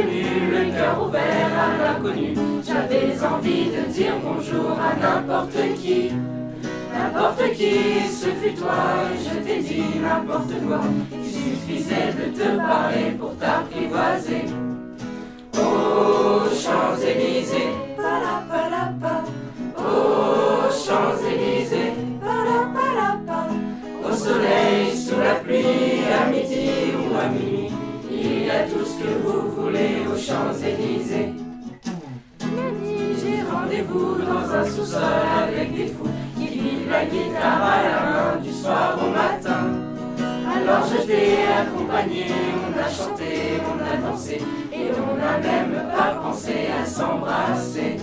le cœur ouvert à l'inconnu. J'avais envie de dire bonjour à n'importe qui. N'importe qui, ce fut toi, je t'ai dit n'importe quoi. Il suffisait de te parler pour t'apprivoiser. Oh, Champs-Élysées, Oh, Champs-Élysées, Au soleil, sous la pluie, à midi ou à minuit, il y a tout ce que vous Champs-Élysées. J'ai rendez-vous dans un sous-sol avec des fous la guitare à la main du soir au matin. Alors je t'ai accompagné, on a chanté, on a dansé, et on n'a même pas pensé à s'embrasser.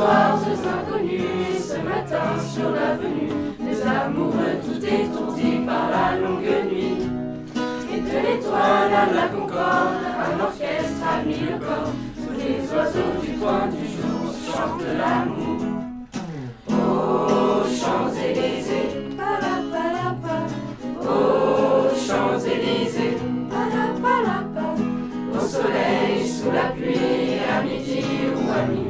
Hier soir, ces inconnus, ce matin sur l'avenue, des amoureux tout étourdis par la longue nuit. Et de l'étoile à la concorde, un orchestre a mis le corps les oiseaux du coin du jour chantent l'amour. Oh, Champs-Élysées, oh, Champs-Élysées, au soleil, sous la pluie, à midi ou à minuit,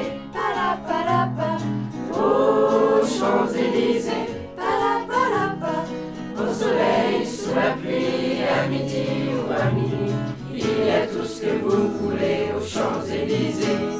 ou à minuit, il y a tout ce que vous voulez aux Champs-Élysées.